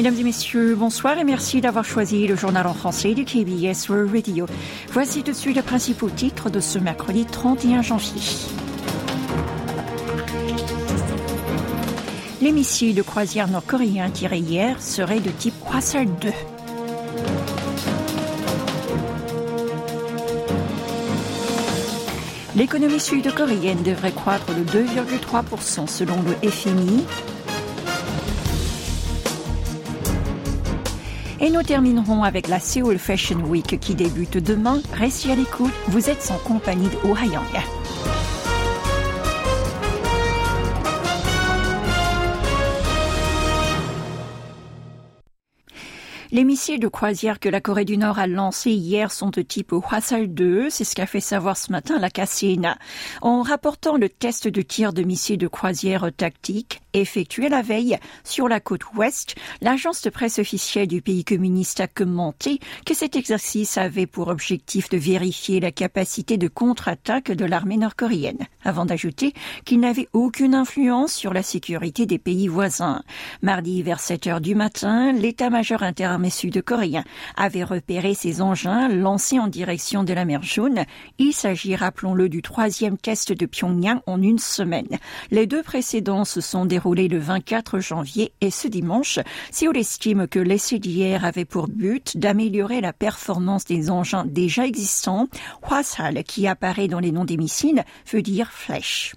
Mesdames et messieurs, bonsoir et merci d'avoir choisi le journal en français du KBS World Radio. Voici tout de suite les principaux titres de ce mercredi 31 janvier. Les de croisière nord-coréens tirés hier seraient de type Hwasal 2. L'économie sud-coréenne devrait croître de 2,3% selon le FMI. Et nous terminerons avec la Seoul Fashion Week qui débute demain. Restez à l'écoute, vous êtes en compagnie de Oh Les missiles de croisière que la Corée du Nord a lancés hier sont de type Hwasal 2, c'est ce qu'a fait savoir ce matin la KCNA. En rapportant le test de tir de missiles de croisière tactique effectué la veille sur la côte ouest, l'agence de presse officielle du pays communiste a commenté que cet exercice avait pour objectif de vérifier la capacité de contre-attaque de l'armée nord-coréenne, avant d'ajouter qu'il n'avait aucune influence sur la sécurité des pays voisins. Mardi vers 7 heures du matin, l'état-major inter sud-coréen avait repéré ces engins lancés en direction de la mer Jaune. Il s'agit, rappelons-le, du troisième test de Pyongyang en une semaine. Les deux précédents se sont déroulés le 24 janvier et ce dimanche. Séoul estime que l'essai d'hier avait pour but d'améliorer la performance des engins déjà existants. Hwasal, qui apparaît dans les noms des missiles, veut dire flèche.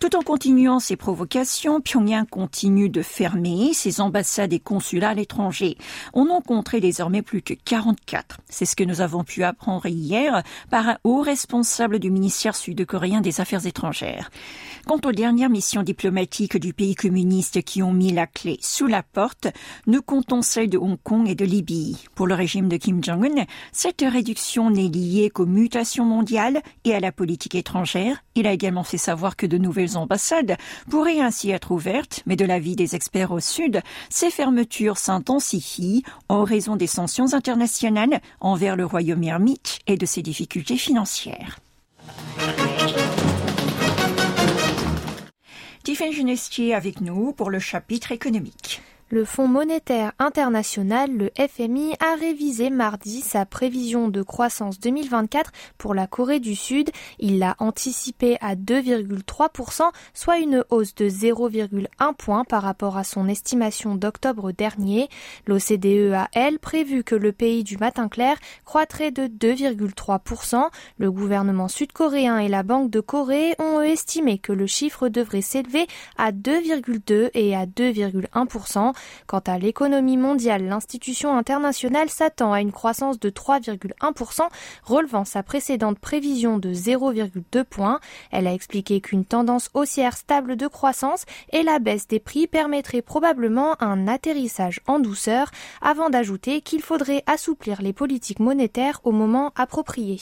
Tout en continuant ses provocations, Pyongyang continue de fermer ses ambassades et consulats à l'étranger. On en compterait désormais plus que 44. C'est ce que nous avons pu apprendre hier par un haut responsable du ministère sud-coréen des Affaires étrangères. Quant aux dernières missions diplomatiques du pays communiste qui ont mis la clé sous la porte, nous comptons celles de Hong Kong et de Libye. Pour le régime de Kim Jong-un, cette réduction n'est liée qu'aux mutations mondiales et à la politique étrangère. Il a également fait savoir que de nouvelles ambassades pourraient ainsi être ouvertes, mais de l'avis des experts au Sud, ces fermetures s'intensifient en raison des sanctions internationales envers le royaume ermite et de ses difficultés financières. Tiffany Genestier avec nous pour le chapitre économique. Le Fonds monétaire international, le FMI, a révisé mardi sa prévision de croissance 2024 pour la Corée du Sud. Il l'a anticipé à 2,3%, soit une hausse de 0,1 point par rapport à son estimation d'octobre dernier. L'OCDE a, elle, prévu que le pays du matin clair croîtrait de 2,3%. Le gouvernement sud-coréen et la Banque de Corée ont estimé que le chiffre devrait s'élever à 2,2 et à 2,1%. Quant à l'économie mondiale, l'institution internationale s'attend à une croissance de 3,1%, relevant sa précédente prévision de 0,2 points. Elle a expliqué qu'une tendance haussière stable de croissance et la baisse des prix permettraient probablement un atterrissage en douceur, avant d'ajouter qu'il faudrait assouplir les politiques monétaires au moment approprié.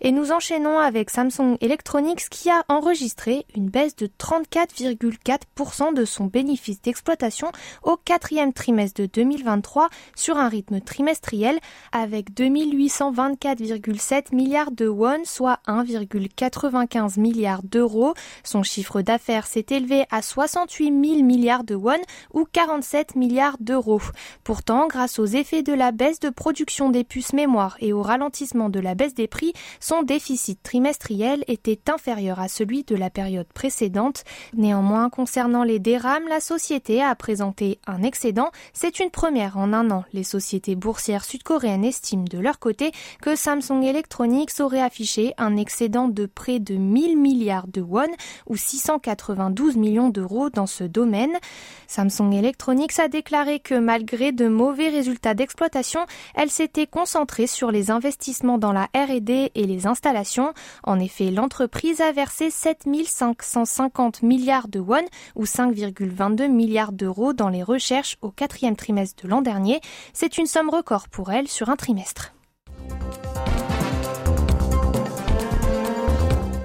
Et nous enchaînons avec Samsung Electronics qui a enregistré une baisse de 34,4% de son bénéfice d'exploitation au quatrième trimestre de 2023 sur un rythme trimestriel avec 2824,7 milliards de won, soit 1,95 milliard d'euros. Son chiffre d'affaires s'est élevé à 68 000 milliards de won ou 47 milliards d'euros. Pourtant, grâce aux effets de la baisse de production des puces mémoire et au ralentissement de la baisse des prix, son déficit trimestriel était inférieur à celui de la période précédente. Néanmoins, concernant les DRAM, la société a présenté un excédent. C'est une première en un an. Les sociétés boursières sud-coréennes estiment de leur côté que Samsung Electronics aurait affiché un excédent de près de 1000 milliards de won ou 692 millions d'euros dans ce domaine. Samsung Electronics a déclaré que malgré de mauvais résultats d'exploitation, elle s'était concentrée sur les investissements dans la R&D et les installations. En effet, l'entreprise a versé 7550 milliards de won ou 5,22 milliards d'euros dans les recherches au quatrième trimestre de l'an dernier. C'est une somme record pour elle sur un trimestre.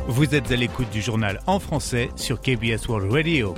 Vous êtes à l'écoute du journal en français sur KBS World Radio.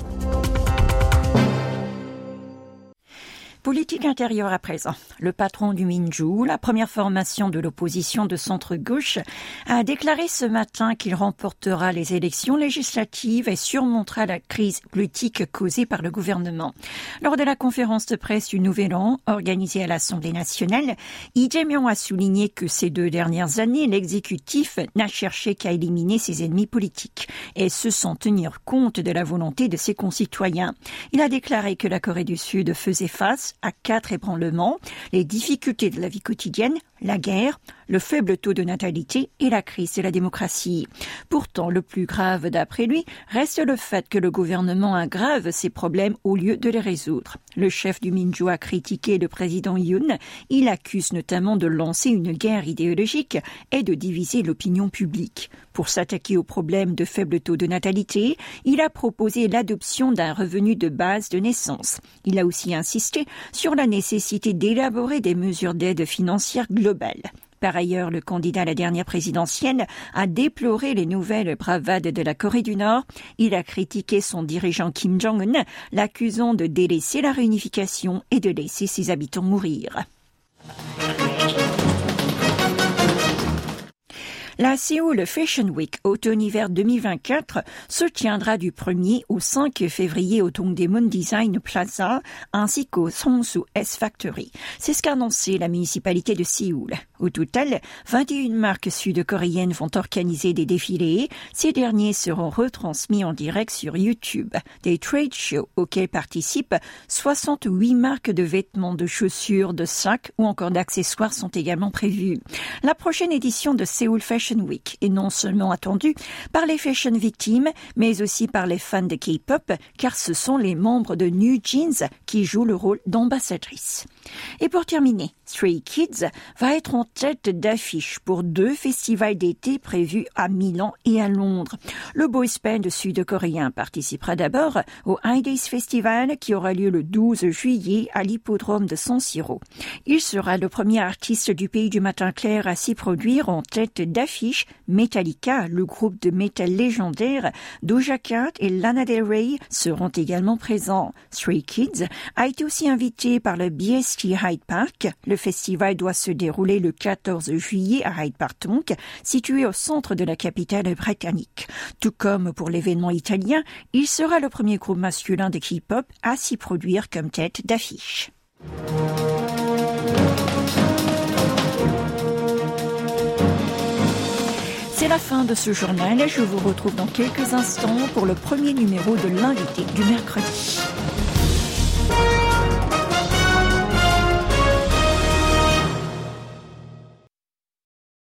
Politique intérieure à présent. Le patron du Minju, la première formation de l'opposition de centre-gauche, a déclaré ce matin qu'il remportera les élections législatives et surmontera la crise politique causée par le gouvernement. Lors de la conférence de presse du Nouvel An, organisée à l'Assemblée nationale, Lee a souligné que ces deux dernières années, l'exécutif n'a cherché qu'à éliminer ses ennemis politiques, et ce sans tenir compte de la volonté de ses concitoyens. Il a déclaré que la Corée du Sud faisait face à quatre ébranlements, les difficultés de la vie quotidienne, la guerre, le faible taux de natalité et la crise de la démocratie. Pourtant, le plus grave d'après lui reste le fait que le gouvernement aggrave ces problèmes au lieu de les résoudre. Le chef du Minju a critiqué le président Yoon. Il accuse notamment de lancer une guerre idéologique et de diviser l'opinion publique. Pour s'attaquer au problème de faible taux de natalité, il a proposé l'adoption d'un revenu de base de naissance. Il a aussi insisté sur la nécessité d'élaborer des mesures d'aide financière globale. Par ailleurs, le candidat à la dernière présidentielle a déploré les nouvelles bravades de la Corée du Nord. Il a critiqué son dirigeant Kim Jong-un, l'accusant de délaisser la réunification et de laisser ses habitants mourir. La Seoul Fashion Week automne-hiver 2024 se tiendra du 1er au 5 février au Dongdaemun Design Plaza ainsi qu'au Songsu S Factory. C'est ce qu'a annoncé la municipalité de Séoul. Au total, 21 marques sud-coréennes vont organiser des défilés. Ces derniers seront retransmis en direct sur YouTube. Des trade shows auxquels participent 68 marques de vêtements, de chaussures, de sacs ou encore d'accessoires sont également prévus. La prochaine édition de Seoul Fashion Week est non seulement attendue par les fashion victimes, mais aussi par les fans de K-pop, car ce sont les membres de New Jeans qui jouent le rôle d'ambassadrice. Et pour terminer, Stray Kids va être en tête d'affiche pour deux festivals d'été prévus à Milan et à Londres. Le boys band sud-coréen participera d'abord au Days Festival qui aura lieu le 12 juillet à l'hippodrome de San Siro. Il sera le premier artiste du pays du matin clair à s'y produire en tête d'affiche. Metallica, le groupe de métal légendaire, Doja Cat et Lana Del Rey seront également présents. Stray Kids a été aussi invité par le Hyde Park, le festival doit se dérouler le 14 juillet à Hyde Park, situé au centre de la capitale britannique. Tout comme pour l'événement italien, il sera le premier groupe masculin de K-pop à s'y produire comme tête d'affiche. C'est la fin de ce journal. Je vous retrouve dans quelques instants pour le premier numéro de l'invité du mercredi.